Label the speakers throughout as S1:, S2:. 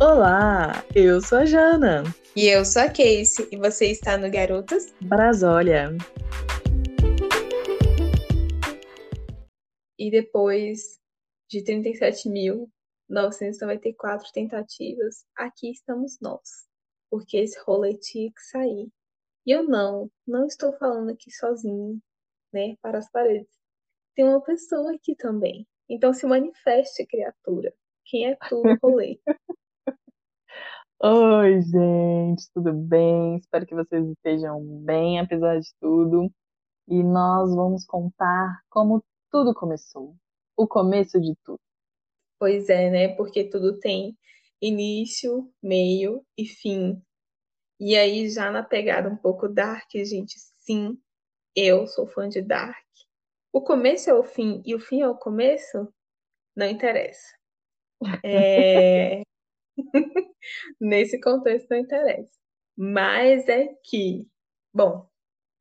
S1: Olá, eu sou a Jana.
S2: E eu sou a Casey, e você está no Garotas
S1: Brasólia.
S2: E depois de 37.994 tentativas, aqui estamos nós. Porque esse rolê tinha que sair. E eu não, não estou falando aqui sozinho, né, para as paredes. Tem uma pessoa aqui também. Então se manifeste, criatura. Quem é tu no rolê?
S1: Oi, gente, tudo bem? Espero que vocês estejam bem, apesar de tudo. E nós vamos contar como tudo começou. O começo de tudo.
S2: Pois é, né? Porque tudo tem início, meio e fim. E aí, já na pegada um pouco dark, gente, sim, eu sou fã de dark. O começo é o fim e o fim é o começo? Não interessa. É... Nesse contexto não interessa. Mas é que, bom,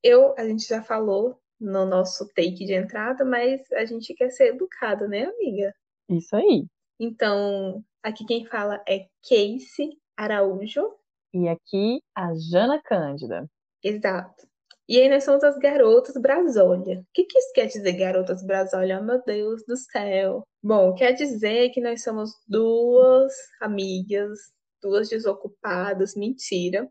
S2: eu, a gente já falou no nosso take de entrada, mas a gente quer ser educado, né, amiga?
S1: Isso aí.
S2: Então, aqui quem fala é Casey Araújo.
S1: E aqui a Jana Cândida.
S2: Exato. E aí nós somos as garotas Brasólia. O que, que isso quer dizer, garotas Brasólia? Oh, meu Deus do céu. Bom, quer dizer que nós somos duas amigas, duas desocupadas, mentira,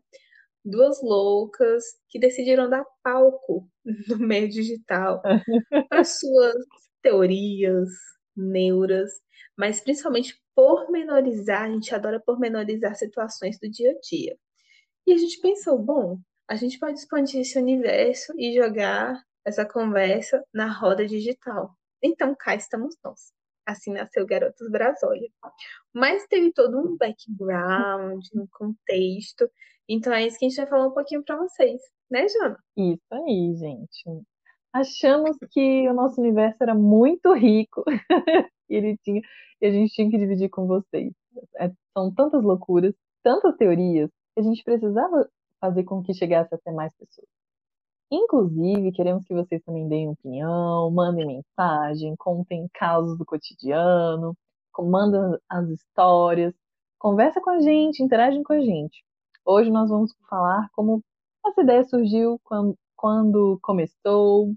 S2: duas loucas que decidiram dar palco no meio digital para suas teorias, neuras, mas principalmente pormenorizar, a gente adora pormenorizar situações do dia a dia. E a gente pensou, bom, a gente pode expandir esse universo e jogar essa conversa na roda digital. Então, cá estamos nós. Assim nasceu Garotos Brasólia. Mas teve todo um background, um contexto. Então é isso que a gente vai falar um pouquinho para vocês, né, Jana?
S1: Isso aí, gente. Achamos que o nosso universo era muito rico e ele tinha e a gente tinha que dividir com vocês. É, são tantas loucuras, tantas teorias que a gente precisava fazer com que chegasse até mais pessoas. Inclusive, queremos que vocês também deem opinião, mandem mensagem, contem casos do cotidiano, mandem as histórias, conversa com a gente, interagem com a gente. Hoje nós vamos falar como essa ideia surgiu, quando, quando começou,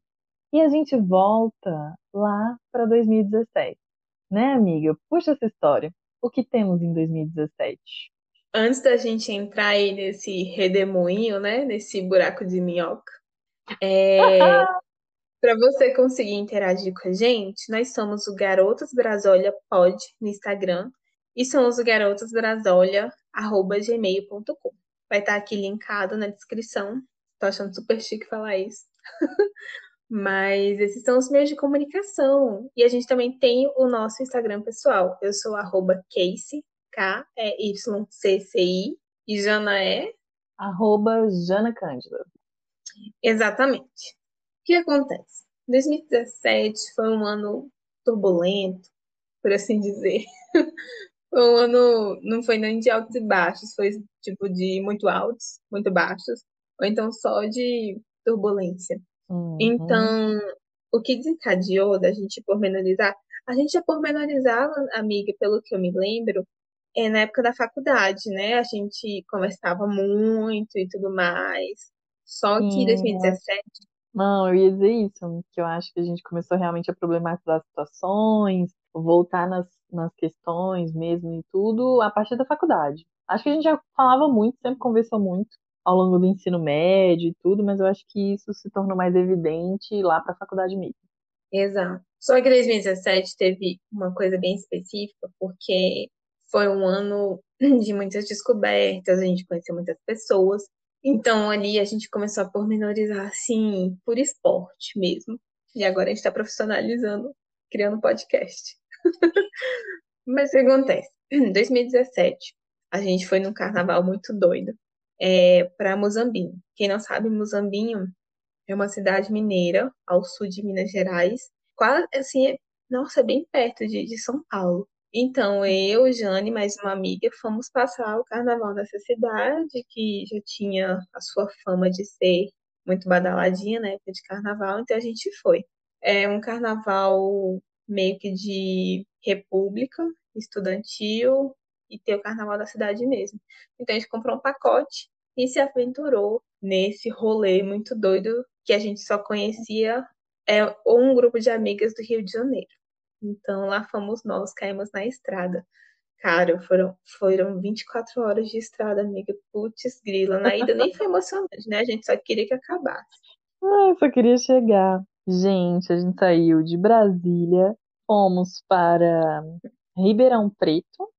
S1: e a gente volta lá para 2017. Né, amiga? Puxa essa história. O que temos em 2017?
S2: Antes da gente entrar aí nesse redemoinho, né? Nesse buraco de minhoca, é, para você conseguir interagir com a gente, nós somos o Garotas Brasólia Pod no Instagram e somos o garotasbrasólia@gmail.com. Vai estar tá aqui linkado na descrição. Tô achando super chique falar isso. Mas esses são os meios de comunicação. E a gente também tem o nosso Instagram pessoal. Eu sou arroba Casey, K-E-Y-C-C-I. E Jana é?
S1: Arroba Jana Cândida.
S2: Exatamente. O que acontece? 2017 foi um ano turbulento, por assim dizer. foi um ano, não foi nem de altos e baixos, foi tipo de muito altos, muito baixos, ou então só de turbulência. Uhum. Então, o que desencadeou da gente pormenorizar, a gente já pormenorizava, amiga, pelo que eu me lembro, é, na época da faculdade, né? A gente conversava muito e tudo mais. Só que em 2017.
S1: Não, eu ia dizer isso, que eu acho que a gente começou realmente a problematizar as situações, voltar nas, nas questões mesmo e tudo a partir da faculdade. Acho que a gente já falava muito, sempre conversou muito ao longo do ensino médio e tudo, mas eu acho que isso se tornou mais evidente lá para a faculdade mesmo.
S2: Exato. Só que 2017 teve uma coisa bem específica, porque foi um ano de muitas descobertas, a gente conheceu muitas pessoas. Então ali a gente começou a pormenorizar assim, por esporte mesmo. E agora a gente está profissionalizando, criando podcast. Mas o que acontece? Em 2017, a gente foi num carnaval muito doido é, para Mozambinho. Quem não sabe, Mozambinho é uma cidade mineira ao sul de Minas Gerais. Quase assim, é, nossa, é bem perto de, de São Paulo. Então, eu, Jane, mais uma amiga, fomos passar o carnaval nessa cidade, que já tinha a sua fama de ser muito badaladinha na época de carnaval, então a gente foi. É um carnaval meio que de república, estudantil, e ter o carnaval da cidade mesmo. Então a gente comprou um pacote e se aventurou nesse rolê muito doido que a gente só conhecia é, um grupo de amigas do Rio de Janeiro. Então lá fomos nós, caímos na estrada. Cara, foram, foram 24 horas de estrada, amiga. Putz, grila. Na ida nem foi emocionante, né? A gente só queria que acabasse.
S1: Ah, só queria chegar. Gente, a gente saiu de Brasília, fomos para Ribeirão Preto.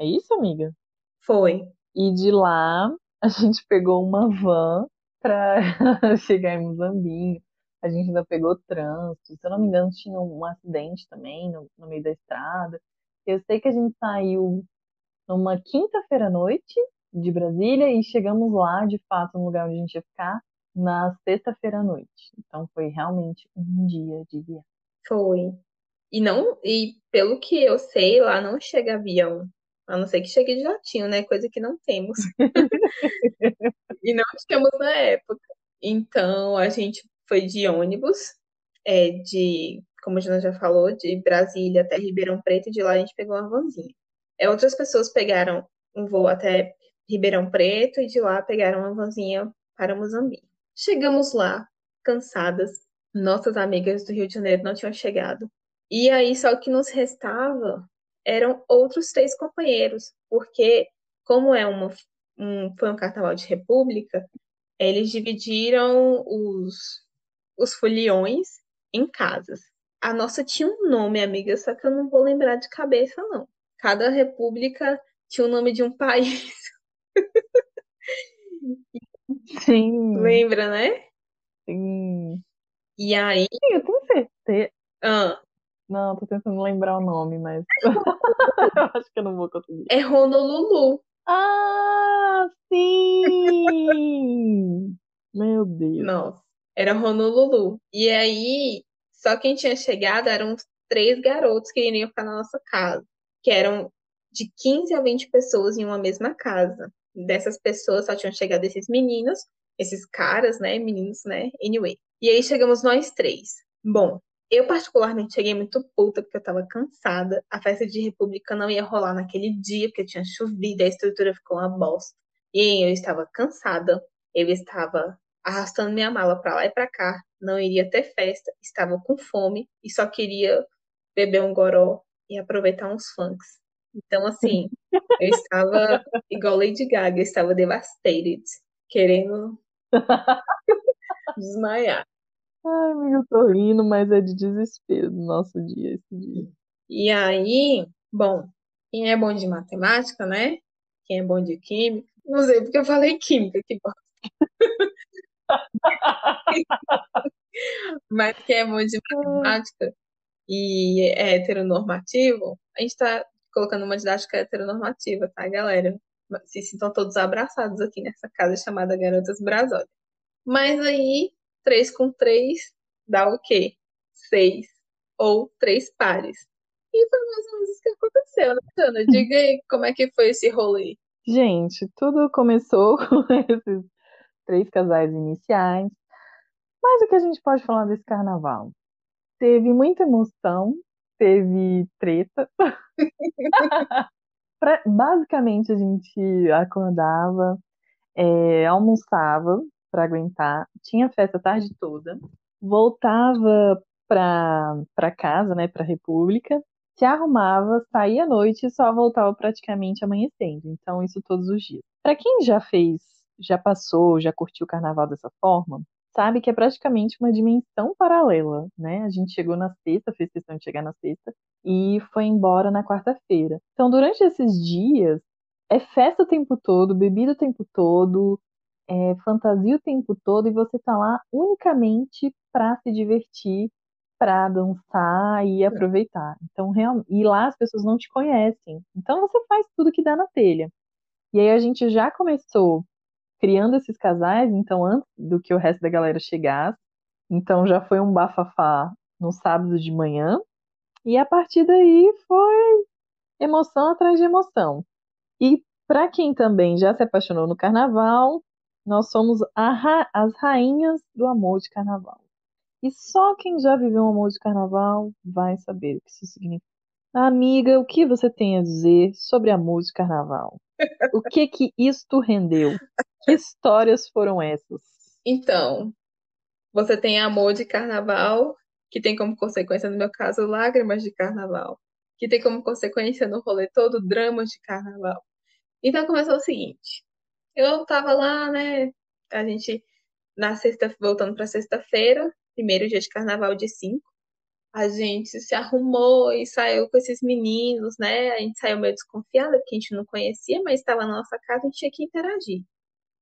S1: É isso, amiga?
S2: Foi.
S1: E de lá a gente pegou uma van para chegar em Muzambinho. A gente ainda pegou trânsito. Se eu não me engano, tinha um acidente também no, no meio da estrada. Eu sei que a gente saiu numa quinta-feira à noite de Brasília e chegamos lá, de fato, no lugar onde a gente ia ficar, na sexta-feira à noite. Então foi realmente um dia de viagem.
S2: Foi. E não, e pelo que eu sei, lá não chega avião. A não ser que chegue de jatinho, né? Coisa que não temos. e não tínhamos na época. Então a gente foi de ônibus, é, de, como a Jana já falou, de Brasília até Ribeirão Preto, e de lá a gente pegou uma vanzinha. É, outras pessoas pegaram um voo até Ribeirão Preto e de lá pegaram uma vanzinha para Moçambique. Chegamos lá, cansadas. Nossas amigas do Rio de Janeiro não tinham chegado. E aí, só o que nos restava eram outros três companheiros, porque, como é uma, um, foi um carnaval de república, eles dividiram os, os foliões em casas. A nossa tinha um nome, amiga, só que eu não vou lembrar de cabeça, não. Cada república tinha o nome de um país.
S1: Sim.
S2: Lembra, né?
S1: Sim.
S2: E aí.
S1: Sim, eu tenho certeza.
S2: Ah.
S1: Não, tô tentando lembrar o nome, mas. eu acho que eu não vou conseguir.
S2: É Honolulu.
S1: Ah, sim! Meu Deus.
S2: Nossa, era Honolulu. E aí, só quem tinha chegado eram uns três garotos que iriam ficar na nossa casa, que eram de 15 a 20 pessoas em uma mesma casa. Dessas pessoas só tinham chegado esses meninos, esses caras, né? Meninos, né? Anyway. E aí chegamos nós três. Bom, eu, particularmente, cheguei muito puta porque eu tava cansada. A festa de República não ia rolar naquele dia, porque tinha chovido, a estrutura ficou uma bosta. E eu estava cansada, eu estava arrastando minha mala para lá e para cá, não iria ter festa, estava com fome e só queria beber um goró e aproveitar uns funks. Então, assim, eu estava igual Lady Gaga, eu estava devastated, querendo desmaiar.
S1: Ai, amiga, eu tô rindo, mas é de desespero no nosso dia esse dia.
S2: E aí, bom, quem é bom de matemática, né? Quem é bom de química? Não sei porque eu falei química, que bosta. Mas quem é bom de matemática e é heteronormativo, a gente tá colocando uma didática heteronormativa, tá, galera? Se sintam todos abraçados aqui nessa casa chamada Garotas Brasólia. Mas aí 3 com 3 dá o quê? 6 ou 3 pares. E foi mais ou menos isso que aconteceu, né, Ana? Diga aí como é que foi esse rolê.
S1: Gente, tudo começou com esses três casais iniciais. Mas o que a gente pode falar desse carnaval? Teve muita emoção, teve treta. pra, basicamente, a gente acordava, é, almoçava, para aguentar. Tinha festa a tarde toda. Voltava para casa, né, para República, se arrumava, saía à noite e só voltava praticamente amanhecendo. Então, isso todos os dias. Para quem já fez, já passou, já curtiu o carnaval dessa forma, sabe que é praticamente uma dimensão paralela, né? A gente chegou na sexta, fez questão de chegar na sexta e foi embora na quarta-feira. Então, durante esses dias, é festa o tempo todo, bebida o tempo todo, é, fantasia o tempo todo e você tá lá unicamente para se divertir, para dançar e aproveitar. Então, real... e lá as pessoas não te conhecem. Então você faz tudo que dá na telha. E aí a gente já começou criando esses casais, então antes do que o resto da galera chegasse. Então já foi um bafafá no sábado de manhã. E a partir daí foi emoção atrás de emoção. E para quem também já se apaixonou no carnaval, nós somos ra as rainhas do amor de carnaval. E só quem já viveu um amor de carnaval vai saber o que isso significa. Amiga, o que você tem a dizer sobre a música carnaval? O que que isto rendeu? Histórias foram essas?
S2: Então, você tem amor de carnaval, que tem como consequência, no meu caso, lágrimas de carnaval, que tem como consequência no rolê todo dramas de carnaval. Então começou o seguinte: eu tava lá, né? A gente, na sexta, voltando pra sexta-feira, primeiro dia de carnaval de cinco, a gente se arrumou e saiu com esses meninos, né? A gente saiu meio desconfiada, porque a gente não conhecia, mas estava na nossa casa, a gente tinha que interagir.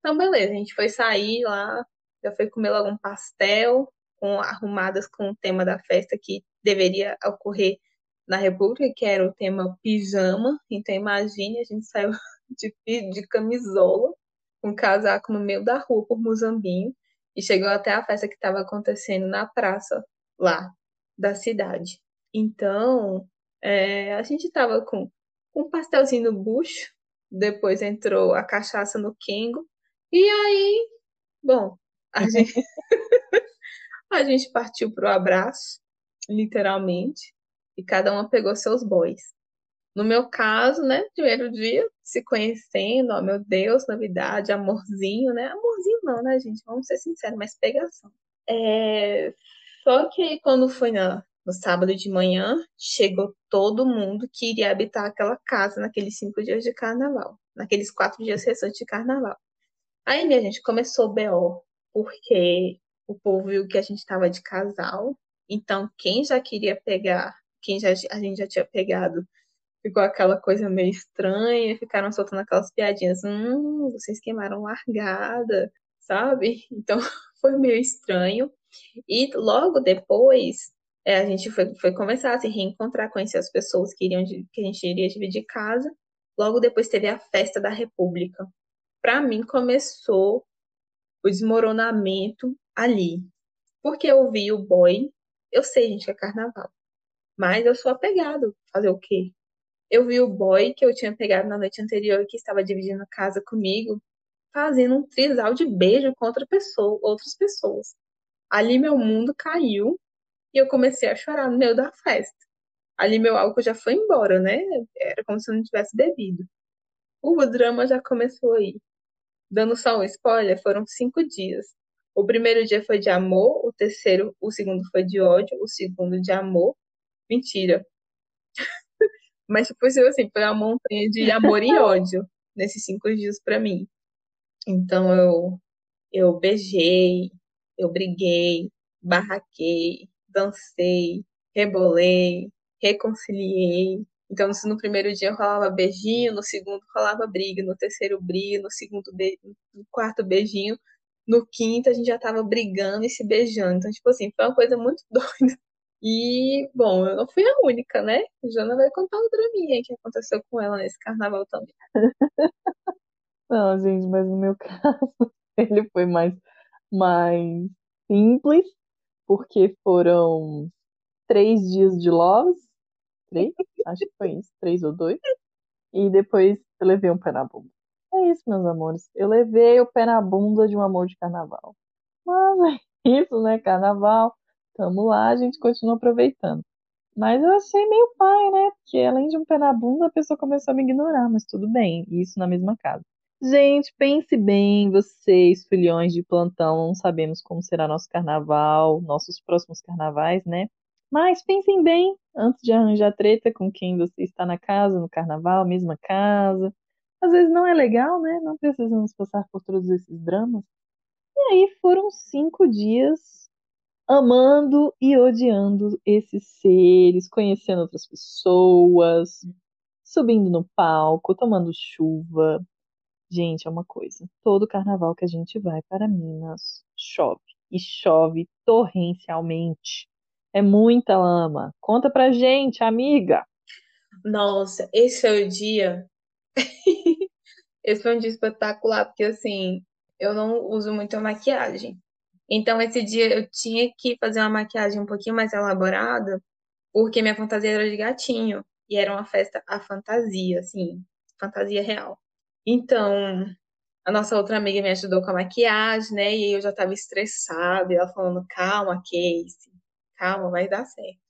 S2: Então, beleza, a gente foi sair lá, já foi comer logo um pastel, com arrumadas com o tema da festa que deveria ocorrer na República, que era o tema pijama. Então, imagine, a gente saiu de, de camisola, com um casaco no meio da rua por Muzambinho, e chegou até a festa que estava acontecendo na praça lá da cidade. Então, é, a gente estava com um pastelzinho no bucho, depois entrou a cachaça no Kengo, e aí, bom, a gente, a gente partiu pro abraço, literalmente, e cada uma pegou seus bois. No meu caso, né, primeiro dia, se conhecendo, ó, meu Deus, novidade, amorzinho, né? Amorzinho não, né, gente? Vamos ser sinceros, mas pegação. É... Só que quando foi na, no sábado de manhã, chegou todo mundo que iria habitar aquela casa naqueles cinco dias de carnaval, naqueles quatro dias restantes de carnaval. Aí, minha gente, começou o BO, porque o povo viu que a gente estava de casal, então quem já queria pegar, quem já, a gente já tinha pegado, ficou aquela coisa meio estranha, ficaram soltando aquelas piadinhas, hum, vocês queimaram largada, sabe? Então foi meio estranho. E logo depois, é, a gente foi, foi começar a se reencontrar, conhecer as pessoas que, iriam, que a gente iria dividir casa. Logo depois teve a festa da República. Para mim começou o desmoronamento ali. Porque eu vi o boy, eu sei, gente, que é carnaval. Mas eu sou apegado. Fazer o quê? Eu vi o boy que eu tinha pegado na noite anterior, que estava dividindo a casa comigo, fazendo um trisal de beijo com outra pessoa, outras pessoas. Ali meu mundo caiu e eu comecei a chorar no meio da festa. Ali meu álcool já foi embora, né? Era como se eu não tivesse bebido. O drama já começou aí. Dando só um spoiler, foram cinco dias. O primeiro dia foi de amor, o terceiro, o segundo foi de ódio, o segundo de amor. Mentira. Mas, tipo assim, foi uma montanha de amor e ódio nesses cinco dias para mim. Então, eu, eu beijei, eu briguei, barraquei, dancei, rebolei, reconciliei. Então, se no primeiro dia rolava beijinho, no segundo rolava briga, no terceiro briga, no segundo be... no quarto beijinho, no quinto a gente já tava brigando e se beijando. Então, tipo assim, foi uma coisa muito doida. E, bom, eu não fui a única, né? A Jana vai contar o draminha que aconteceu com ela nesse carnaval também.
S1: Não, gente, mas no meu caso, ele foi mais, mais simples, porque foram três dias de loves, três, acho que foi isso, três ou dois, e depois eu levei um pé na bunda. É isso, meus amores, eu levei o pé na bunda de um amor de carnaval. Mas é isso, né, carnaval, tamo lá, a gente continua aproveitando. Mas eu achei meio pai, né, porque além de um pé na bunda, a pessoa começou a me ignorar, mas tudo bem, isso na mesma casa. Gente, pense bem, vocês, filhões de plantão, não sabemos como será nosso carnaval, nossos próximos carnavais, né? Mas pensem bem antes de arranjar treta com quem você está na casa, no carnaval, mesma casa. Às vezes não é legal, né? Não precisamos passar por todos esses dramas. E aí foram cinco dias amando e odiando esses seres, conhecendo outras pessoas, subindo no palco, tomando chuva, Gente, é uma coisa. Todo carnaval que a gente vai para Minas, chove. E chove torrencialmente. É muita lama. Conta pra gente, amiga.
S2: Nossa, esse foi o dia. esse foi um dia espetacular, porque assim, eu não uso muita maquiagem. Então, esse dia eu tinha que fazer uma maquiagem um pouquinho mais elaborada, porque minha fantasia era de gatinho. E era uma festa a fantasia, assim, fantasia real. Então, a nossa outra amiga me ajudou com a maquiagem, né? E eu já tava estressada, e ela falando, calma, Casey, calma, vai dar certo.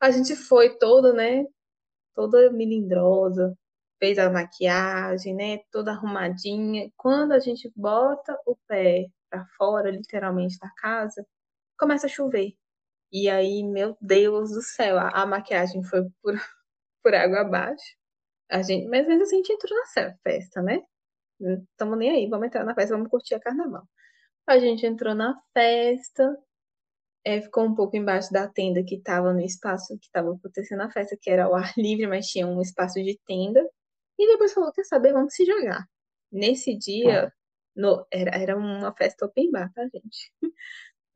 S2: A gente foi toda, né? toda melindrosa, fez a maquiagem, né? Toda arrumadinha. Quando a gente bota o pé para fora, literalmente, da casa, começa a chover. E aí, meu Deus do céu, a, a maquiagem foi por, por água abaixo. A gente, mas mesmo assim a gente entrou na festa, né? Não estamos nem aí, vamos entrar na festa, vamos curtir a carnaval. A gente entrou na festa, é, ficou um pouco embaixo da tenda que estava no espaço que estava acontecendo a festa, que era ao ar livre, mas tinha um espaço de tenda. E depois falou: quer saber, vamos se jogar. Nesse dia, no, era, era uma festa open bar, tá, gente?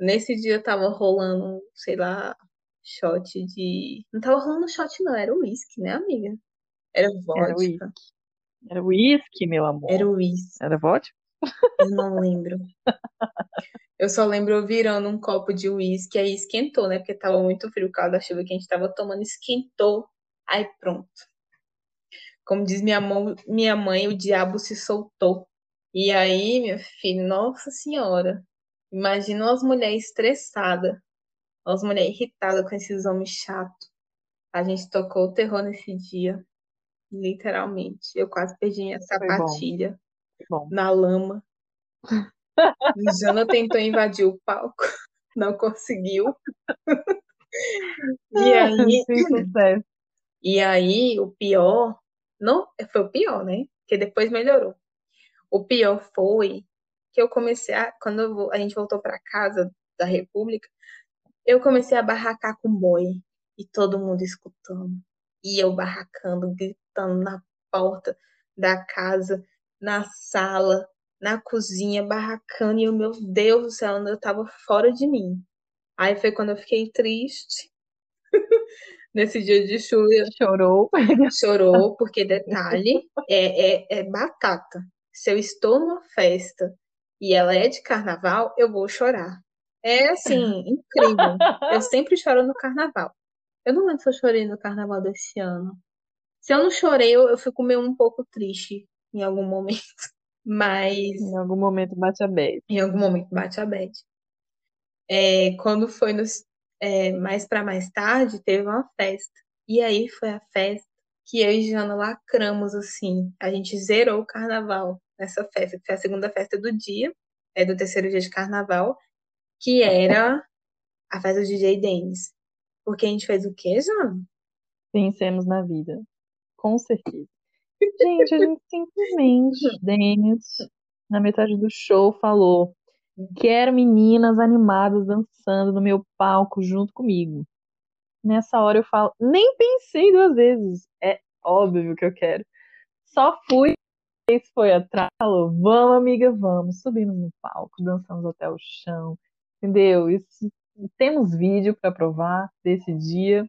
S2: Nesse dia tava rolando, sei lá, shot de. Não tava rolando shot, não, era uísque, né, amiga? Era vodka.
S1: Era uísque, meu amor.
S2: Era uísque.
S1: Era vodka?
S2: Eu não lembro. Eu só lembro eu virando um copo de uísque, aí esquentou, né? Porque tava muito frio, o causa da chuva que a gente tava tomando, esquentou. Aí pronto. Como diz minha, mão, minha mãe, o diabo se soltou. E aí, minha filha, nossa senhora, imagina as mulheres estressadas, as mulheres irritadas com esses homens chatos. A gente tocou o terror nesse dia, literalmente. Eu quase perdi minha sapatilha na lama. Jana tentou invadir o palco, não conseguiu. E aí, e aí, o pior não, foi o pior, né? Que depois melhorou. O pior foi que eu comecei a. Quando eu, a gente voltou para casa da República, eu comecei a barracar com boy. E todo mundo escutando. E eu barracando, gritando na porta da casa, na sala, na cozinha, barracando. E eu, meu Deus do céu, eu tava fora de mim. Aí foi quando eu fiquei triste. nesse dia de chuva.
S1: Chorou.
S2: Chorou, porque detalhe, é, é, é batata. Se eu estou numa festa e ela é de carnaval, eu vou chorar. É assim, incrível. Eu sempre choro no carnaval. Eu não lembro se eu chorei no carnaval desse ano. Se eu não chorei, eu, eu fico meio um pouco triste em algum momento. Mas.
S1: Em algum momento bate a bad.
S2: Em algum momento bate a bad. É, quando foi nos é, mais para mais tarde, teve uma festa. E aí foi a festa que eu e Jana lacramos, assim. A gente zerou o carnaval nessa festa, que foi a segunda festa do dia, é do terceiro dia de carnaval, que era a festa do DJ Dennis. Porque a gente fez o quê, Jana?
S1: Vencemos na vida. Com certeza. Gente, a gente simplesmente, Dennis, na metade do show, falou: Quero meninas animadas dançando no meu palco junto comigo. Nessa hora eu falo, nem pensei duas vezes. É óbvio que eu quero. Só fui, foi atrás, falou, vamos, amiga, vamos. Subimos no palco, dançamos até o chão, entendeu? Isso, temos vídeo para provar desse dia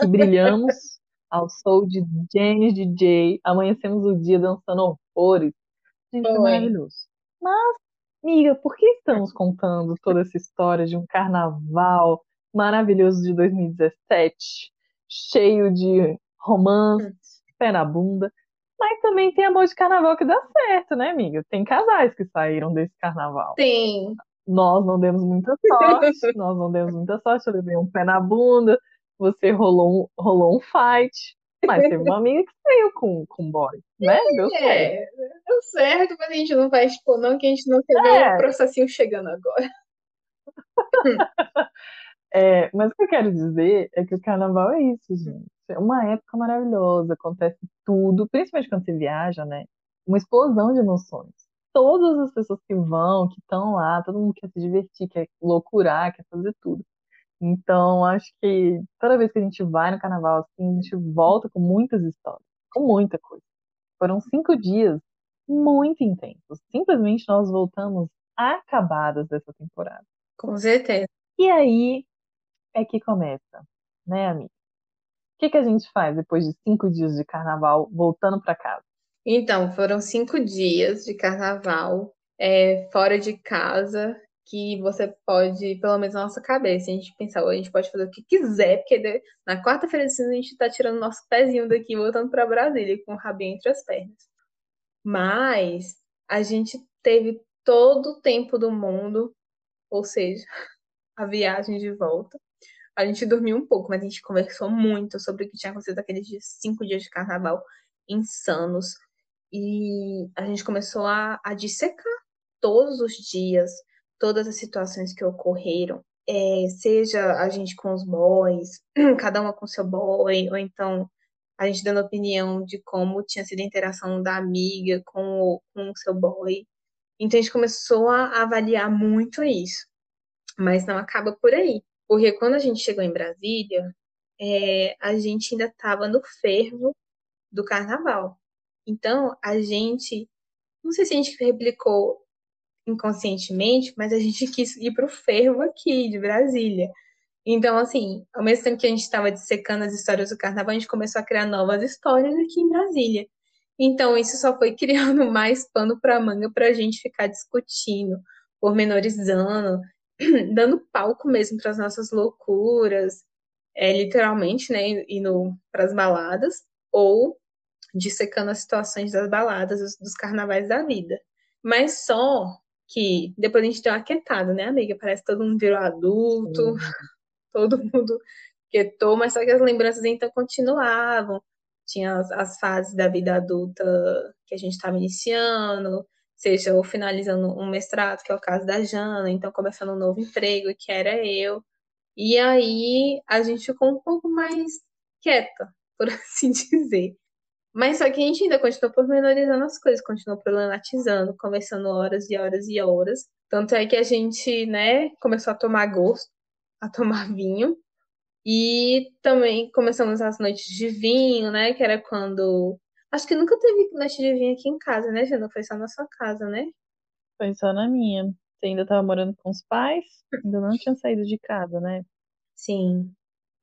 S1: que brilhamos ao som de James DJ. Amanhecemos o dia dançando horrores. Gente, foi maravilhoso. Mas Amiga, por que estamos contando toda essa história de um carnaval maravilhoso de 2017, cheio de romance, pé na bunda, mas também tem amor de carnaval que dá certo, né, amiga? Tem casais que saíram desse carnaval.
S2: Tem.
S1: Nós não demos muita sorte, nós não demos muita sorte, eu levei um pé na bunda, você rolou um, rolou um fight, mas teve uma amiga que saiu com, com boy, né? Deu é, certo.
S2: Deu certo, mas a gente não vai expor, não, que a gente não quer ver é. o processinho chegando agora.
S1: É, mas o que eu quero dizer é que o carnaval é isso, gente. É uma época maravilhosa, acontece tudo, principalmente quando você viaja, né? Uma explosão de emoções. Todas as pessoas que vão, que estão lá, todo mundo quer se divertir, quer loucurar, quer fazer tudo. Então, acho que toda vez que a gente vai no carnaval, assim, a gente volta com muitas histórias, com muita coisa. Foram cinco dias muito intensos. Simplesmente nós voltamos acabadas dessa temporada.
S2: Com certeza.
S1: E aí é que começa, né, amiga? O que, que a gente faz depois de cinco dias de carnaval voltando para casa?
S2: Então, foram cinco dias de carnaval é, fora de casa que você pode, pelo menos na nossa cabeça, a gente pensar, a gente pode fazer o que quiser, porque na quarta-feira de cinza a gente tá tirando nosso pezinho daqui voltando para Brasília com o rabinho entre as pernas. Mas a gente teve todo o tempo do mundo, ou seja, a viagem de volta. A gente dormiu um pouco, mas a gente conversou muito sobre o que tinha acontecido aqueles dias, cinco dias de carnaval insanos. E a gente começou a, a dissecar todos os dias, todas as situações que ocorreram. É, seja a gente com os boys, cada uma com seu boy, ou então a gente dando opinião de como tinha sido a interação da amiga com o, com o seu boy. Então a gente começou a avaliar muito isso. Mas não acaba por aí. Porque quando a gente chegou em Brasília, é, a gente ainda estava no fervo do carnaval. Então, a gente, não sei se a gente replicou inconscientemente, mas a gente quis ir para o fervo aqui de Brasília. Então, assim, ao mesmo tempo que a gente estava dissecando as histórias do carnaval, a gente começou a criar novas histórias aqui em Brasília. Então, isso só foi criando mais pano para manga para a gente ficar discutindo, pormenorizando, dando palco mesmo para as nossas loucuras, é, literalmente, né, indo para as baladas, ou dissecando as situações das baladas, dos, dos carnavais da vida. Mas só que depois a gente deu uma quietada, né, amiga? Parece que todo mundo virou adulto, todo mundo quietou, mas só que as lembranças então continuavam. Tinha as, as fases da vida adulta que a gente estava iniciando, seja ou finalizando um mestrado, que é o caso da Jana, então começando um novo emprego, que era eu. E aí a gente ficou um pouco mais quieta, por assim dizer. Mas só que a gente ainda continuou pormenorizando as coisas, continuou problematizando, conversando horas e horas e horas. Tanto é que a gente, né, começou a tomar gosto, a tomar vinho. E também começamos as noites de vinho, né, que era quando... Acho que nunca teve noite de vinho aqui em casa, né, Jana? Foi só na sua casa, né?
S1: Foi só na minha. Você ainda estava morando com os pais? Ainda não tinha saído de casa, né?
S2: Sim.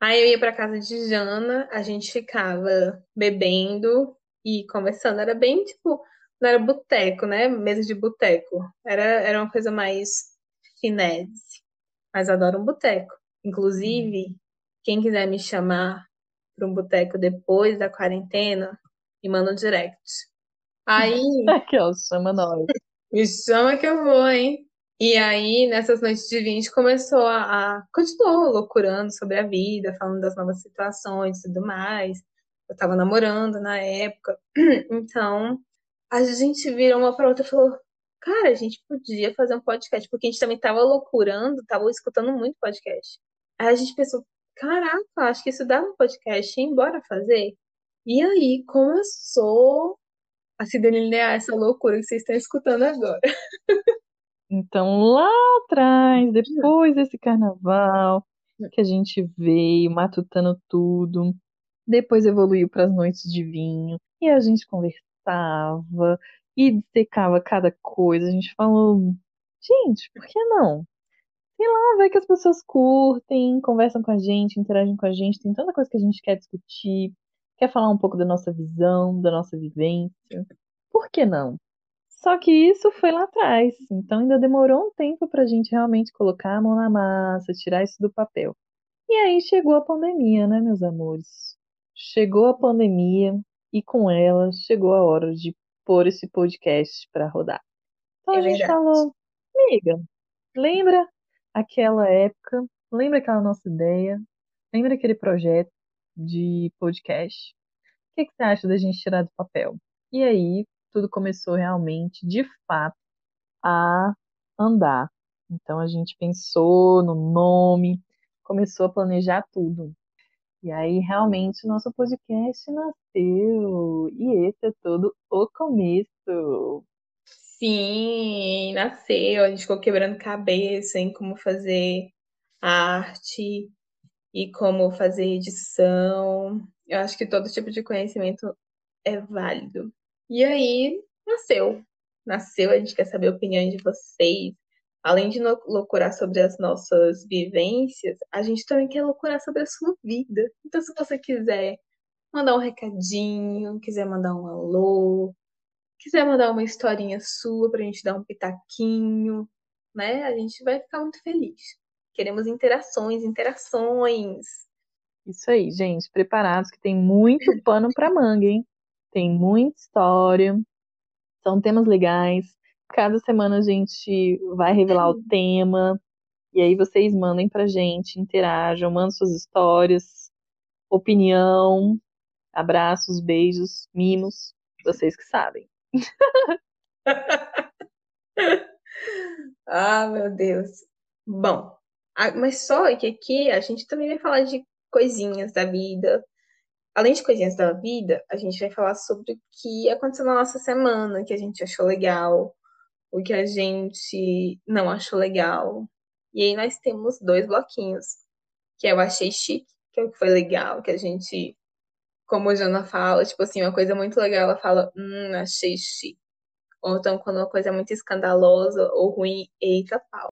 S2: Aí eu ia para casa de Jana, a gente ficava bebendo e conversando. Era bem tipo, não era boteco, né? Mesa de boteco. Era, era uma coisa mais finese. Mas adoro um boteco. Inclusive, quem quiser me chamar para um boteco depois da quarentena, me manda um direct. Aí.
S1: Aqui, ó, chama nós.
S2: Me chama que eu vou, hein? E aí, nessas noites de 20, começou a, a continuou loucurando sobre a vida, falando das novas situações e tudo mais. Eu tava namorando na época. Então, a gente virou uma pra outra e falou: Cara, a gente podia fazer um podcast, porque a gente também tava loucurando, tava escutando muito podcast. Aí a gente pensou: Caraca, acho que isso dá um podcast, hein? Bora fazer? E aí começou a se delinear essa loucura que vocês estão escutando agora.
S1: Então, lá atrás, depois desse carnaval, que a gente veio matutando tudo, depois evoluiu para as noites de vinho, e a gente conversava e dissecava cada coisa. A gente falou, gente, por que não? Sei lá, vai que as pessoas curtem, conversam com a gente, interagem com a gente, tem tanta coisa que a gente quer discutir, quer falar um pouco da nossa visão, da nossa vivência. Por que não? Só que isso foi lá atrás, então ainda demorou um tempo para a gente realmente colocar a mão na massa, tirar isso do papel. E aí chegou a pandemia, né, meus amores? Chegou a pandemia e com ela chegou a hora de pôr esse podcast para rodar. Então
S2: É
S1: a gente
S2: verdade.
S1: falou, amiga, lembra aquela época? Lembra aquela nossa ideia? Lembra aquele projeto de podcast? O que que você acha da gente tirar do papel? E aí tudo começou realmente, de fato, a andar. Então a gente pensou no nome, começou a planejar tudo. E aí realmente o nosso podcast nasceu. E esse é todo o começo.
S2: Sim, nasceu, a gente ficou quebrando cabeça em como fazer arte e como fazer edição. Eu acho que todo tipo de conhecimento é válido. E aí, nasceu. Nasceu, a gente quer saber a opinião de vocês. Além de loucurar sobre as nossas vivências, a gente também quer loucurar sobre a sua vida. Então, se você quiser mandar um recadinho, quiser mandar um alô, quiser mandar uma historinha sua pra gente dar um pitaquinho, né? A gente vai ficar muito feliz. Queremos interações, interações.
S1: Isso aí, gente, preparados que tem muito pano para manga, hein? Tem muita história, são temas legais. Cada semana a gente vai revelar o tema E aí vocês mandem pra gente, interajam, mandem suas histórias, opinião, abraços, beijos, mimos, vocês que sabem.
S2: ah, meu Deus. Bom, mas só que aqui a gente também vai falar de coisinhas da vida. Além de coisinhas da vida, a gente vai falar sobre o que aconteceu na nossa semana, que a gente achou legal, o que a gente não achou legal. E aí nós temos dois bloquinhos, que eu achei chique, que é o que foi legal, que a gente, como a Jana fala, tipo assim, uma coisa muito legal, ela fala, hum, achei chique. Ou então quando uma coisa é muito escandalosa ou ruim, eita pau.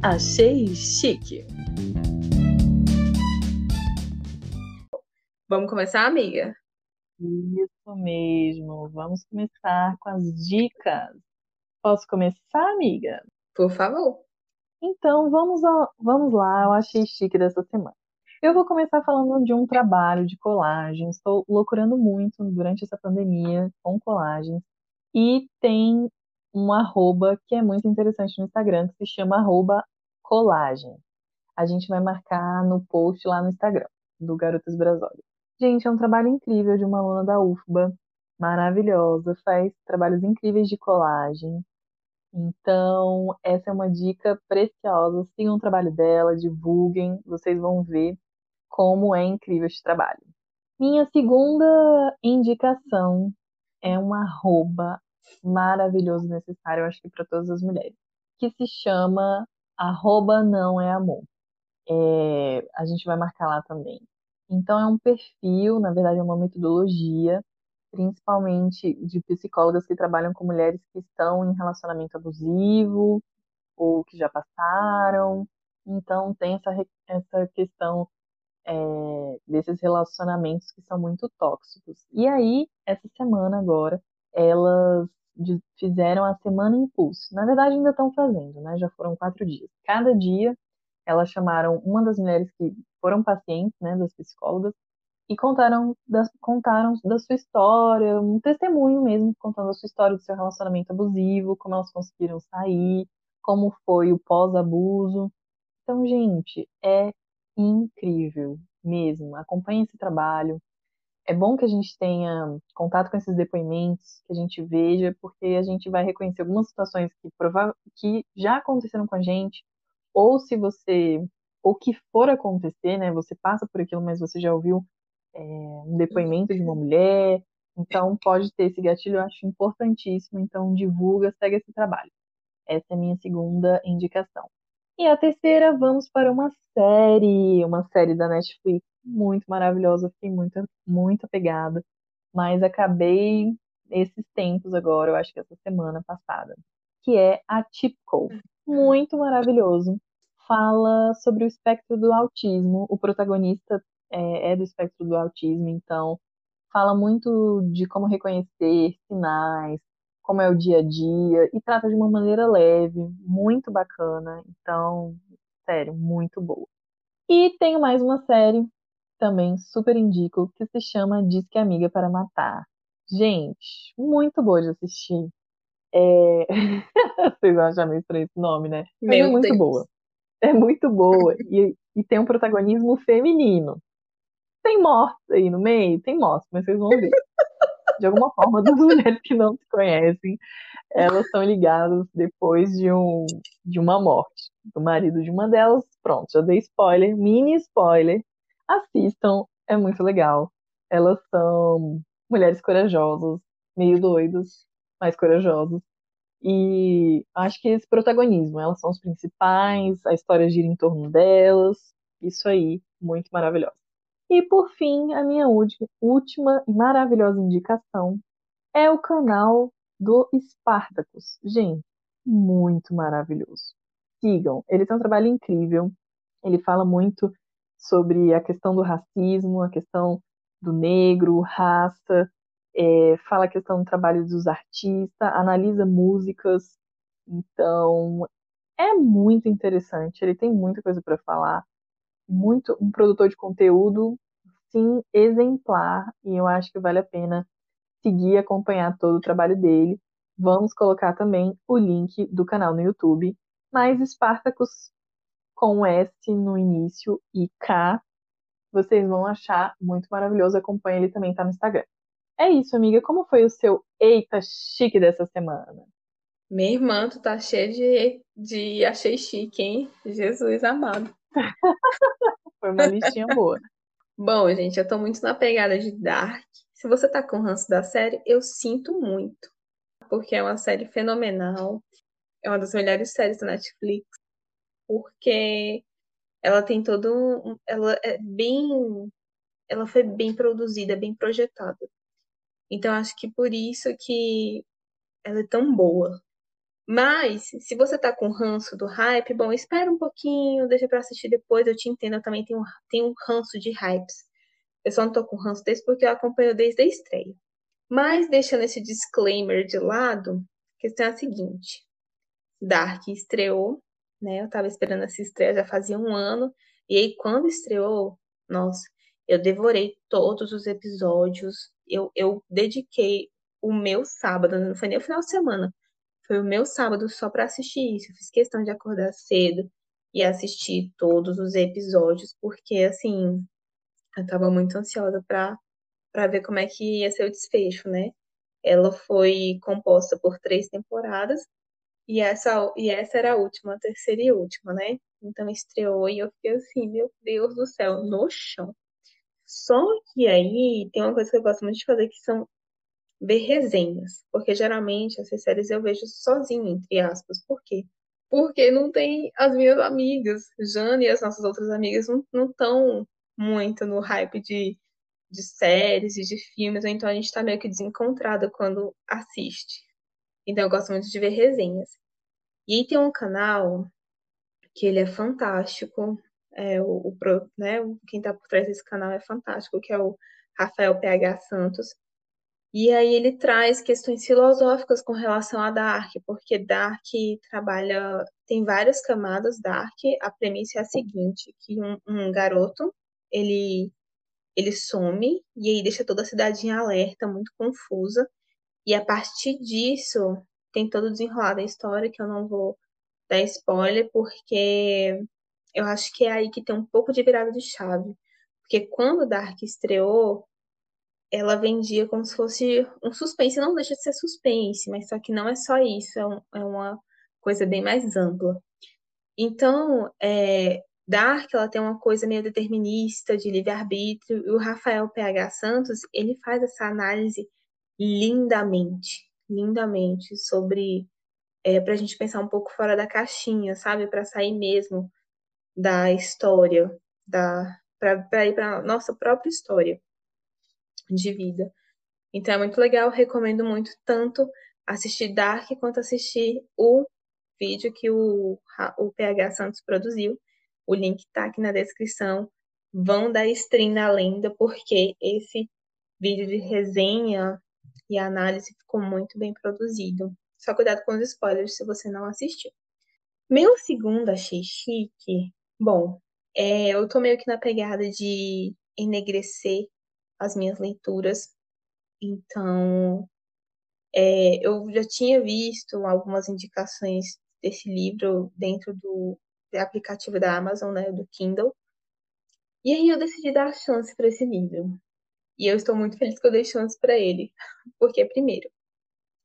S1: Achei chique.
S2: Vamos começar, amiga?
S1: Isso mesmo. Vamos começar com as dicas. Posso começar, amiga?
S2: Por favor.
S1: Então, vamos, vamos lá, eu achei chique dessa semana. Eu vou começar falando de um trabalho de colagem. Estou loucurando muito durante essa pandemia com colagens. E tem um arroba que é muito interessante no Instagram, que se chama arroba colagem. A gente vai marcar no post lá no Instagram, do Garotas Brasólia. Gente, é um trabalho incrível de uma aluna da UFBA, maravilhosa, faz trabalhos incríveis de colagem. Então, essa é uma dica preciosa. Sigam o trabalho dela, divulguem, vocês vão ver como é incrível este trabalho. Minha segunda indicação é um arroba maravilhoso necessário, acho que para todas as mulheres, que se chama arroba não é amor. É, a gente vai marcar lá também. Então é um perfil, na verdade é uma metodologia, principalmente de psicólogas que trabalham com mulheres que estão em relacionamento abusivo ou que já passaram. Então tem essa, essa questão é, desses relacionamentos que são muito tóxicos. E aí, essa semana agora, elas fizeram a Semana Impulso. Na verdade, ainda estão fazendo, né? Já foram quatro dias. Cada dia, elas chamaram uma das mulheres que foram pacientes, né, das psicólogas, e contaram contaram da sua história, um testemunho mesmo, contando a sua história do seu relacionamento abusivo, como elas conseguiram sair, como foi o pós-abuso. Então, gente, é incrível mesmo. Acompanhe esse trabalho. É bom que a gente tenha contato com esses depoimentos, que a gente veja, porque a gente vai reconhecer algumas situações que, que já aconteceram com a gente, ou se você, ou que for acontecer, né? Você passa por aquilo, mas você já ouviu é, um depoimento de uma mulher, então pode ter esse gatilho, eu acho importantíssimo. Então divulga, segue esse trabalho. Essa é a minha segunda indicação. E a terceira, vamos para uma série, uma série da Netflix muito maravilhosa, fiquei muito, muito apegada, mas acabei esses tempos agora, eu acho que essa semana passada, que é a Typical. Muito maravilhoso. Fala sobre o espectro do autismo. O protagonista é, é do espectro do autismo, então fala muito de como reconhecer sinais, como é o dia a dia, e trata de uma maneira leve, muito bacana. Então, sério, muito boa. E tenho mais uma série, também super indico, que se chama Disque Amiga para Matar. Gente, muito boa de assistir. É... Vocês vão achar meio estranho esse nome, né? Mas é muito Deus. boa. É muito boa. E, e tem um protagonismo feminino. Tem mortes aí no meio? Tem mortes, mas vocês vão ver de alguma forma, das mulheres que não se conhecem, elas são ligadas depois de, um, de uma morte do marido de uma delas. Pronto, já dei spoiler, mini spoiler. Assistam, é muito legal. Elas são mulheres corajosas, meio doidas, mas corajosas. E acho que esse protagonismo, elas são os principais, a história gira em torno delas. Isso aí, muito maravilhoso. E por fim, a minha última e maravilhosa indicação é o canal do Spartacus. Gente, muito maravilhoso. Sigam, ele tem um trabalho incrível. Ele fala muito sobre a questão do racismo, a questão do negro, raça, é, fala a questão do trabalho dos artistas, analisa músicas. Então, é muito interessante. Ele tem muita coisa para falar muito um produtor de conteúdo sim exemplar e eu acho que vale a pena seguir e acompanhar todo o trabalho dele. vamos colocar também o link do canal no YouTube, mais Spartacus com S no início e K, vocês vão achar muito maravilhoso. Acompanhe ele também, tá no Instagram. É isso, amiga. Como foi o seu Eita Chique dessa semana?
S2: Minha irmã, tu tá cheia de, de achei chique, hein? Jesus amado.
S1: foi uma listinha boa.
S2: Bom, gente, eu tô muito na pegada de Dark. Se você tá com ranço da série, eu sinto muito. Porque é uma série fenomenal. É uma das melhores séries da Netflix. Porque ela tem todo um, ela é bem ela foi bem produzida, bem projetada. Então acho que por isso que ela é tão boa. Mas se você tá com ranço do hype, bom, espera um pouquinho, deixa para assistir depois, eu te entendo, eu também tenho, tenho um ranço de hypes. Eu só não tô com ranço desse porque eu acompanho desde a estreia. Mas deixando esse disclaimer de lado, a questão é a seguinte: Dark estreou, né? Eu tava esperando essa estreia já fazia um ano. E aí, quando estreou, nossa, eu devorei todos os episódios. Eu, eu dediquei o meu sábado, não foi nem o final de semana, foi o meu sábado só para assistir isso. Eu fiz questão de acordar cedo e assistir todos os episódios, porque assim, eu tava muito ansiosa para para ver como é que ia ser o desfecho, né? Ela foi composta por três temporadas e essa, e essa era a última, a terceira e última, né? Então estreou e eu fiquei assim, meu Deus do céu, no chão. Só que aí tem uma coisa que eu gosto muito de fazer que são ver resenhas. Porque geralmente essas séries eu vejo sozinha, entre aspas. Por quê? Porque não tem as minhas amigas. Jane e as nossas outras amigas não estão muito no hype de, de séries e de filmes, então a gente está meio que desencontrada quando assiste. Então eu gosto muito de ver resenhas. E aí tem um canal que ele é fantástico. É, o, o né, quem está por trás desse canal é fantástico, que é o Rafael PH Santos. E aí ele traz questões filosóficas com relação a Dark, porque Dark trabalha, tem várias camadas Dark. A premissa é a seguinte, que um, um garoto, ele ele some e aí deixa toda a cidade em alerta, muito confusa. E a partir disso, tem todo o desenrolar da história, que eu não vou dar spoiler, porque eu acho que é aí que tem um pouco de virada de chave. Porque quando Dark estreou, ela vendia como se fosse um suspense, não deixa de ser suspense, mas só que não é só isso, é, um, é uma coisa bem mais ampla. Então, é, Dark, ela tem uma coisa meio determinista, de livre-arbítrio, e o Rafael PH Santos, ele faz essa análise lindamente, lindamente, sobre, é, para a gente pensar um pouco fora da caixinha, sabe? Para sair mesmo da história, da para ir para nossa própria história de vida. Então é muito legal, recomendo muito tanto assistir Dark quanto assistir o vídeo que o, o PH Santos produziu. O link tá aqui na descrição. Vão dar stream na lenda, porque esse vídeo de resenha e análise ficou muito bem produzido. Só cuidado com os spoilers se você não assistiu. Meu segundo achei chique. Bom, é, eu tô meio que na pegada de enegrecer as minhas leituras. Então, é, eu já tinha visto algumas indicações desse livro dentro do, aplicativo da Amazon, né, do Kindle. E aí eu decidi dar chance para esse livro. E eu estou muito feliz que eu dei chance para ele. Porque, primeiro,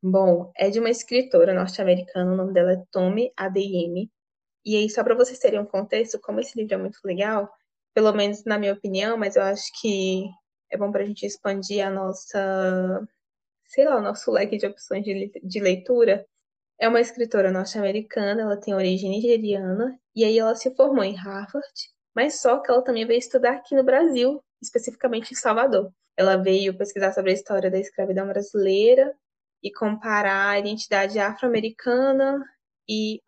S2: bom, é de uma escritora norte-americana, o nome dela é Tommy A.D.M. E aí, só para vocês terem um contexto, como esse livro é muito legal, pelo menos na minha opinião, mas eu acho que é bom para a gente expandir a nossa, sei lá, o nosso leque de opções de, de leitura. É uma escritora norte-americana, ela tem origem nigeriana, e aí ela se formou em Harvard, mas só que ela também veio estudar aqui no Brasil, especificamente em Salvador. Ela veio pesquisar sobre a história da escravidão brasileira e comparar a identidade afro-americana e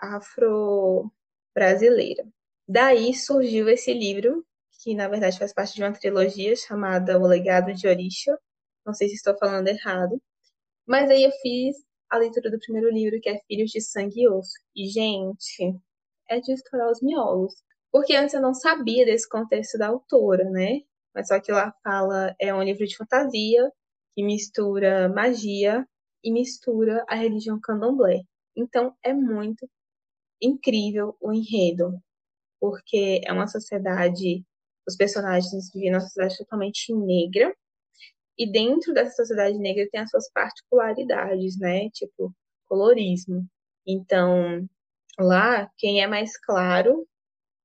S2: afro-brasileira. Daí surgiu esse livro, que na verdade faz parte de uma trilogia chamada O Legado de Orisha. Não sei se estou falando errado. Mas aí eu fiz a leitura do primeiro livro, que é Filhos de Sangue e Osso. E, gente, é de estourar os miolos. Porque antes eu não sabia desse contexto da autora, né? Mas só que lá fala, é um livro de fantasia que mistura magia e mistura a religião candomblé. Então é muito incrível o enredo, porque é uma sociedade, os personagens vivem numa sociedade totalmente negra, e dentro dessa sociedade negra tem as suas particularidades, né? Tipo, colorismo. Então, lá, quem é mais claro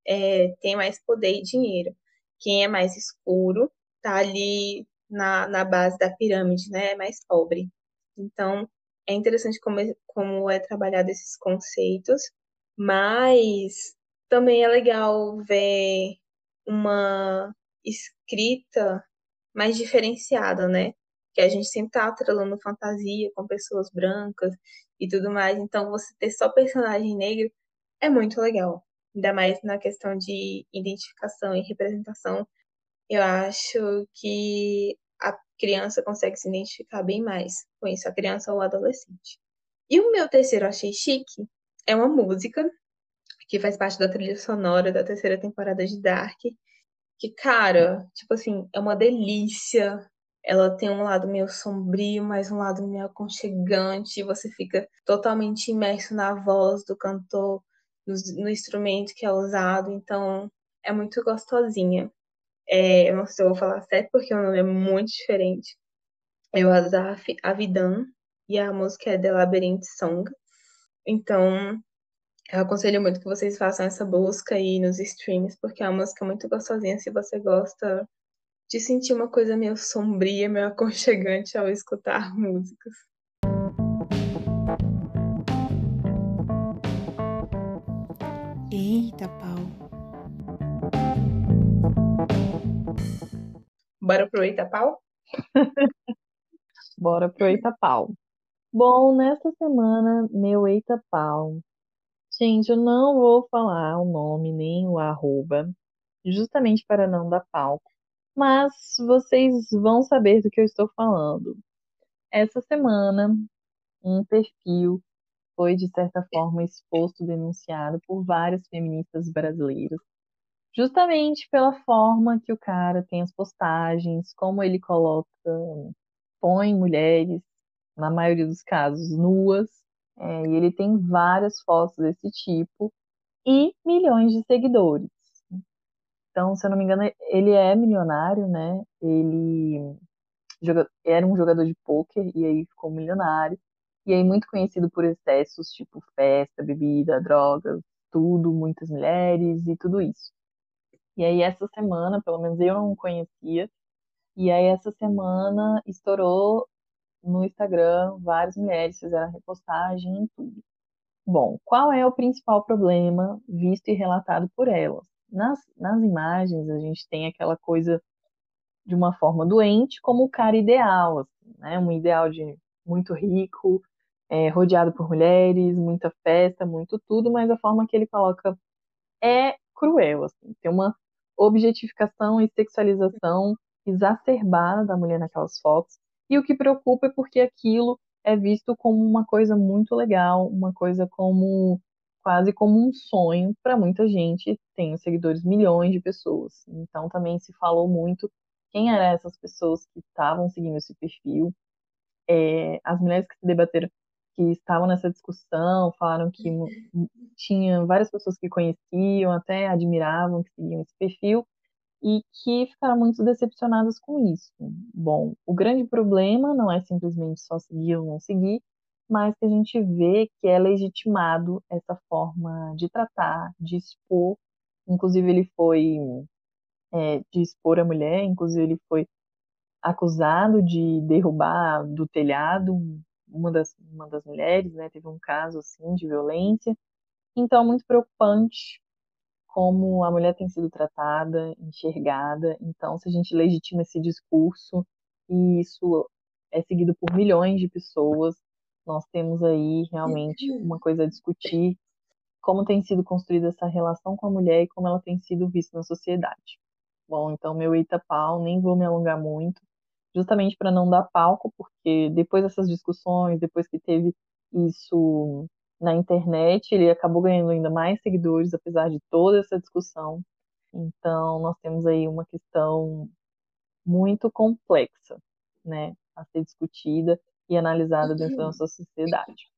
S2: é, tem mais poder e dinheiro. Quem é mais escuro tá ali na, na base da pirâmide, né? É mais pobre. Então, é interessante como, como é trabalhado esses conceitos, mas também é legal ver uma escrita mais diferenciada, né? Que a gente sempre tá atrelando fantasia com pessoas brancas e tudo mais. Então, você ter só personagem negro é muito legal. Ainda mais na questão de identificação e representação. Eu acho que a criança consegue se identificar bem mais com isso, a criança ou o adolescente. E o meu terceiro achei chique é uma música que faz parte da trilha sonora da terceira temporada de Dark. Que, cara, tipo assim, é uma delícia. Ela tem um lado meio sombrio, mas um lado meio aconchegante. Você fica totalmente imerso na voz do cantor, no, no instrumento que é usado. Então, é muito gostosinha. É, eu não sei se eu vou falar certo, porque o nome é muito diferente. É o Azaf Avidan, e a música é The Labyrinth Song. Então, eu aconselho muito que vocês façam essa busca aí nos streams, porque é uma música muito gostosinha se você gosta de sentir uma coisa meio sombria, meio aconchegante ao escutar músicas.
S3: Eita, pau.
S2: Bora pro Eita Pau?
S1: Bora pro Eita Pau. Bom, nesta semana, meu Eita Pau Gente, eu não vou falar o nome nem o arroba, justamente para não dar palco, mas vocês vão saber do que eu estou falando. Essa semana, um perfil foi, de certa forma, exposto, denunciado por várias feministas brasileiras, justamente pela forma que o cara tem as postagens, como ele coloca, põe mulheres, na maioria dos casos, nuas é, e ele tem várias fotos desse tipo e milhões de seguidores. Então, se eu não me engano, ele é milionário, né? Ele joga, era um jogador de pôquer e aí ficou milionário. E aí muito conhecido por excessos, tipo festa, bebida, drogas, tudo, muitas mulheres e tudo isso. E aí essa semana, pelo menos eu não conhecia, e aí essa semana estourou no Instagram, várias mulheres fizeram repostagem e tudo. Bom, qual é o principal problema visto e relatado por elas? Nas, nas imagens, a gente tem aquela coisa de uma forma doente, como o cara ideal, assim, né? Um ideal de muito rico, é, rodeado por mulheres, muita festa, muito tudo, mas a forma que ele coloca é cruel, assim. Tem uma objetificação e sexualização exacerbada da mulher naquelas fotos, e o que preocupa é porque aquilo é visto como uma coisa muito legal, uma coisa como quase como um sonho para muita gente. Tem seguidores milhões de pessoas. Então também se falou muito quem eram essas pessoas que estavam seguindo esse perfil. É, as mulheres que se debateram, que estavam nessa discussão, falaram que tinha várias pessoas que conheciam, até admiravam que seguiam esse perfil, e que ficaram muito decepcionadas com isso. Bom, o grande problema não é simplesmente só seguir ou não seguir, mas que a gente vê que é legitimado essa forma de tratar, de expor. Inclusive, ele foi é, de expor a mulher, inclusive, ele foi acusado de derrubar do telhado uma das, uma das mulheres, né? Teve um caso assim de violência. Então, muito preocupante como a mulher tem sido tratada, enxergada. Então, se a gente legitima esse discurso e isso é seguido por milhões de pessoas, nós temos aí realmente uma coisa a discutir, como tem sido construída essa relação com a mulher e como ela tem sido vista na sociedade. Bom, então meu eita pau, nem vou me alongar muito, justamente para não dar palco, porque depois dessas discussões, depois que teve isso na internet, ele acabou ganhando ainda mais seguidores, apesar de toda essa discussão. Então, nós temos aí uma questão muito complexa, né, a ser discutida, e analisada dentro da nossa sociedade.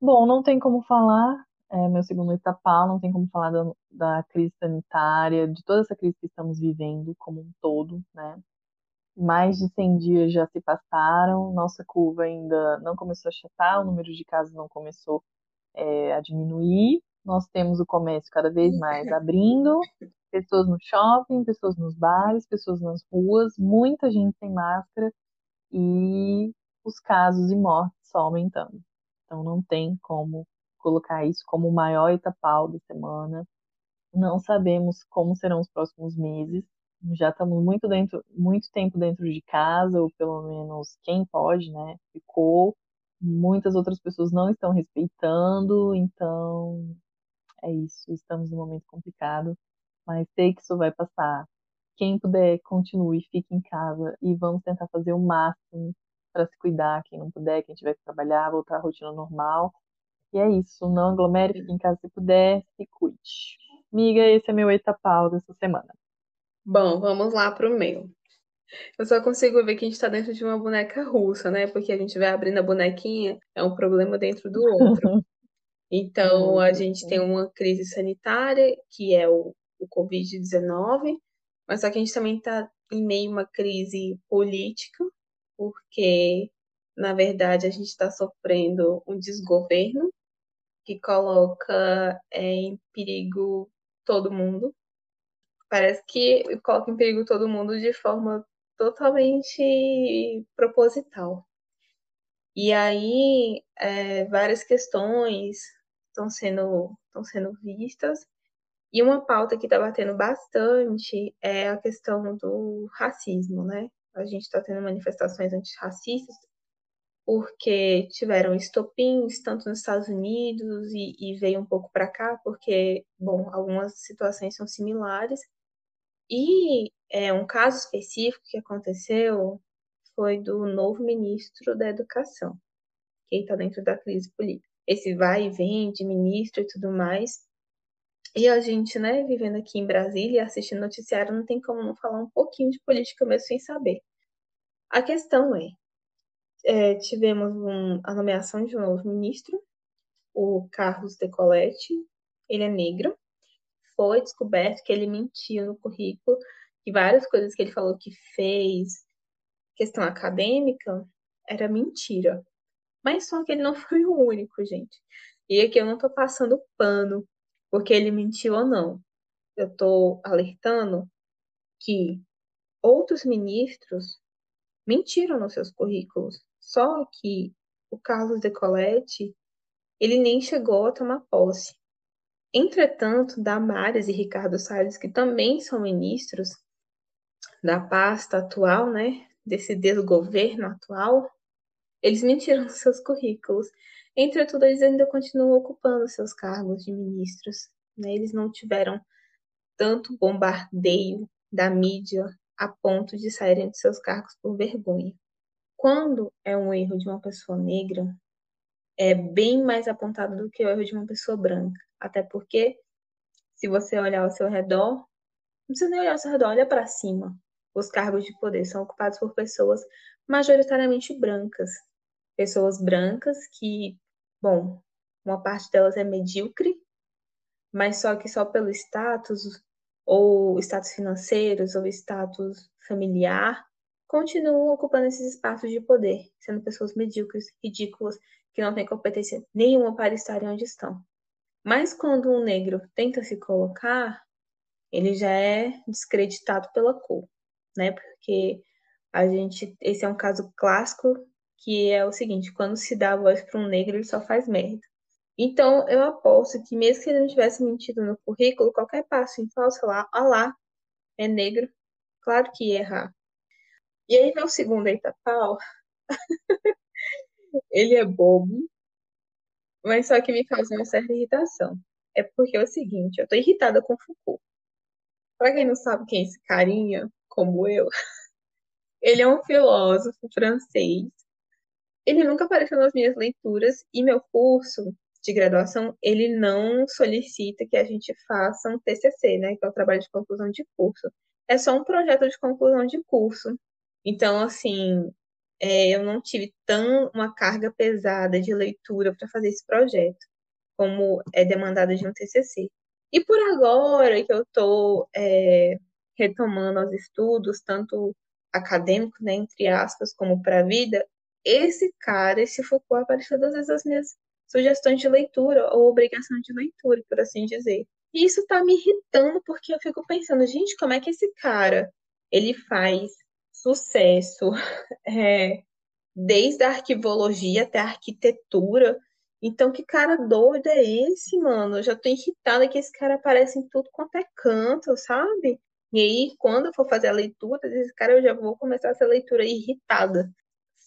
S1: Bom, não tem como falar, é meu segundo etapal, não tem como falar da, da crise sanitária, de toda essa crise que estamos vivendo como um todo, né? Mais de 100 dias já se passaram, nossa curva ainda não começou a achatar, o número de casos não começou é, a diminuir. Nós temos o comércio cada vez mais abrindo, pessoas no shopping, pessoas nos bares, pessoas nas ruas, muita gente sem máscara e os casos e mortes só aumentando. Então não tem como colocar isso como o maior etapal da semana. Não sabemos como serão os próximos meses. Já estamos muito dentro, muito tempo dentro de casa, ou pelo menos quem pode, né? Ficou. Muitas outras pessoas não estão respeitando, então é isso. Estamos num momento complicado, mas sei que isso vai passar. Quem puder, continue, fique em casa e vamos tentar fazer o máximo para se cuidar. Quem não puder, quem tiver que trabalhar, voltar à rotina normal. E é isso. Não aglomere, fique em casa se puder, se cuide. Miga, esse é meu etapau dessa semana.
S2: Bom, vamos lá pro meu. Eu só consigo ver que a gente tá dentro de uma boneca russa, né? Porque a gente vai abrindo a bonequinha, é um problema dentro do outro. Então, a gente tem uma crise sanitária, que é o, o Covid-19, mas só que a gente também está em meio a uma crise política, porque, na verdade, a gente está sofrendo um desgoverno que coloca é, em perigo todo mundo. Parece que coloca em perigo todo mundo de forma totalmente proposital. E aí, é, várias questões estão sendo, estão sendo vistas. E uma pauta que está batendo bastante é a questão do racismo, né? A gente está tendo manifestações antirracistas porque tiveram estopins tanto nos Estados Unidos e, e veio um pouco para cá, porque, bom, algumas situações são similares. E é, um caso específico que aconteceu foi do novo ministro da Educação, que está dentro da crise política esse vai e vem de ministro e tudo mais. E a gente, né, vivendo aqui em Brasília, assistindo noticiário, não tem como não falar um pouquinho de política mesmo sem saber. A questão é, é tivemos um, a nomeação de um novo ministro, o Carlos Decollete, ele é negro, foi descoberto que ele mentiu no currículo, que várias coisas que ele falou que fez, questão acadêmica, era mentira. Mas só que ele não foi o único, gente. E aqui eu não tô passando pano porque ele mentiu ou não. Eu tô alertando que outros ministros mentiram nos seus currículos. Só que o Carlos Decollete, ele nem chegou a tomar posse. Entretanto, Damares e Ricardo Salles, que também são ministros da pasta atual, né, desse desgoverno atual, eles mentiram nos seus currículos. Entretudo, eles ainda continuam ocupando seus cargos de ministros. Né? Eles não tiveram tanto bombardeio da mídia a ponto de saírem de seus cargos por vergonha. Quando é um erro de uma pessoa negra, é bem mais apontado do que o erro de uma pessoa branca. Até porque, se você olhar ao seu redor, precisa nem olhar ao seu redor, olha para cima. Os cargos de poder são ocupados por pessoas majoritariamente brancas pessoas brancas que, bom, uma parte delas é medíocre, mas só que só pelo status, ou status financeiros, ou status familiar, continuam ocupando esses espaços de poder, sendo pessoas medíocres, ridículas, que não têm competência nenhuma para estarem onde estão. Mas quando um negro tenta se colocar, ele já é descreditado pela cor, né? Porque a gente, esse é um caso clássico que é o seguinte: quando se dá voz para um negro, ele só faz merda. Então, eu aposto que, mesmo que ele não tivesse mentido no currículo, qualquer passo em falso lá, ah lá, é negro, claro que ia errar. E aí o segundo Eitapau. ele é bobo, mas só que me causa uma certa irritação. É porque é o seguinte, eu tô irritada com Foucault. Pra quem não sabe quem é esse carinha, como eu, ele é um filósofo francês ele nunca apareceu nas minhas leituras e meu curso de graduação, ele não solicita que a gente faça um TCC, né, que é o trabalho de conclusão de curso. É só um projeto de conclusão de curso. Então, assim, é, eu não tive tão uma carga pesada de leitura para fazer esse projeto, como é demandado de um TCC. E por agora que eu estou é, retomando os estudos, tanto acadêmicos, né, entre aspas, como para a vida, esse cara, esse Foucault, apareceu duas vezes as minhas sugestões de leitura ou obrigação de leitura, por assim dizer. E isso tá me irritando porque eu fico pensando, gente, como é que esse cara ele faz sucesso é, desde a arquivologia até a arquitetura. Então, que cara doido é esse, mano? Eu já tô irritada que esse cara aparece em tudo quanto é canto, sabe? E aí, quando eu for fazer a leitura desse cara, eu já vou começar essa leitura irritada.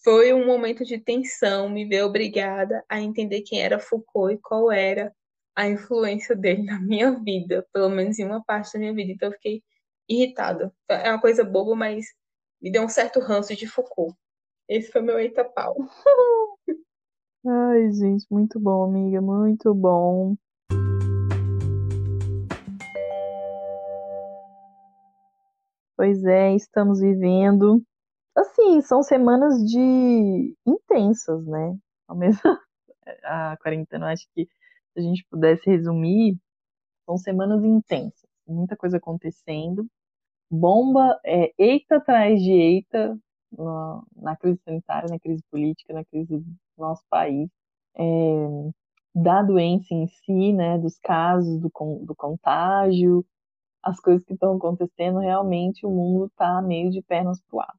S2: Foi um momento de tensão, me ver obrigada a entender quem era Foucault e qual era a influência dele na minha vida, pelo menos em uma parte da minha vida. Então eu fiquei irritada. É uma coisa boba, mas me deu um certo ranço de Foucault. Esse foi meu eita pau.
S1: Ai, gente, muito bom, amiga, muito bom. Pois é, estamos vivendo assim, são semanas de intensas, né? Ao mesmo a quarentena, acho que se a gente pudesse resumir, são semanas intensas, muita coisa acontecendo, bomba, é, eita atrás de eita na, na, crise sanitária, na crise política, na crise do nosso país, é, da doença em si, né, dos casos do, do contágio, as coisas que estão acontecendo, realmente o mundo está meio de pernas pro ar.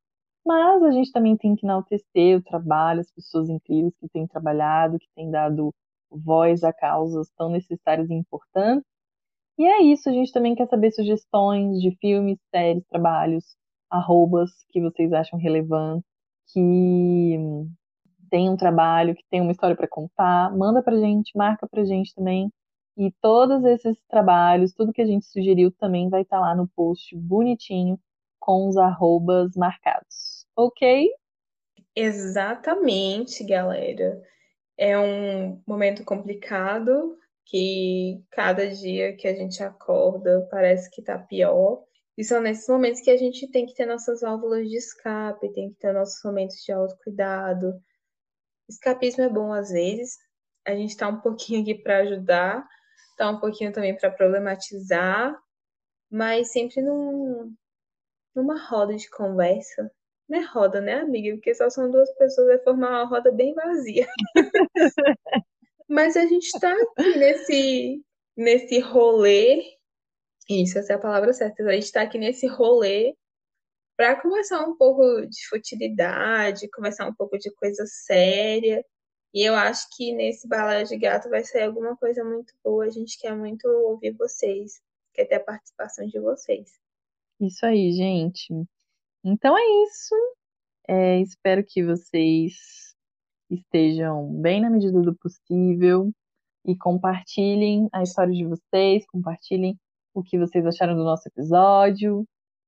S1: Mas a gente também tem que enaltecer o trabalho, as pessoas incríveis que têm trabalhado, que têm dado voz a causas tão necessárias e importantes. E é isso, a gente também quer saber sugestões de filmes, séries, trabalhos, arrobas que vocês acham relevantes, que tem um trabalho, que tem uma história para contar. Manda pra gente, marca pra gente também. E todos esses trabalhos, tudo que a gente sugeriu também vai estar tá lá no post bonitinho com os arrobas marcados. Ok?
S2: Exatamente, galera. É um momento complicado que cada dia que a gente acorda parece que tá pior. E são nesses momentos que a gente tem que ter nossas válvulas de escape, tem que ter nossos momentos de autocuidado. Escapismo é bom às vezes. A gente tá um pouquinho aqui para ajudar, tá um pouquinho também para problematizar, mas sempre num, numa roda de conversa. Não é roda, né, amiga? Porque só são duas pessoas, vai formar uma roda bem vazia. Mas a gente está aqui nesse, nesse rolê. Isso, essa é a palavra certa. A gente está aqui nesse rolê para conversar um pouco de futilidade, conversar um pouco de coisa séria. E eu acho que nesse balaio de gato vai sair alguma coisa muito boa. A gente quer muito ouvir vocês, quer ter a participação de vocês.
S1: Isso aí, gente. Então é isso. É, espero que vocês estejam bem na medida do possível e compartilhem a história de vocês, compartilhem o que vocês acharam do nosso episódio.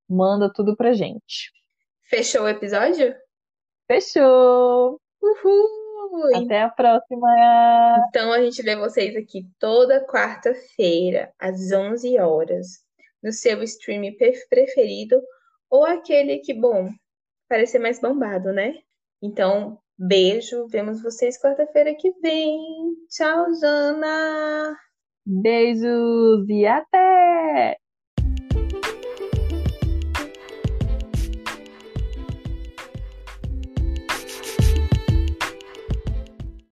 S1: Manda tudo pra gente.
S2: Fechou o episódio?
S1: Fechou!
S2: Uhul!
S1: Até a próxima!
S2: Então a gente vê vocês aqui toda quarta-feira, às 11 horas no seu stream preferido ou aquele que, bom, parece mais bombado, né? Então, beijo, vemos vocês quarta-feira que vem. Tchau, Jana!
S1: Beijos e até! ahead.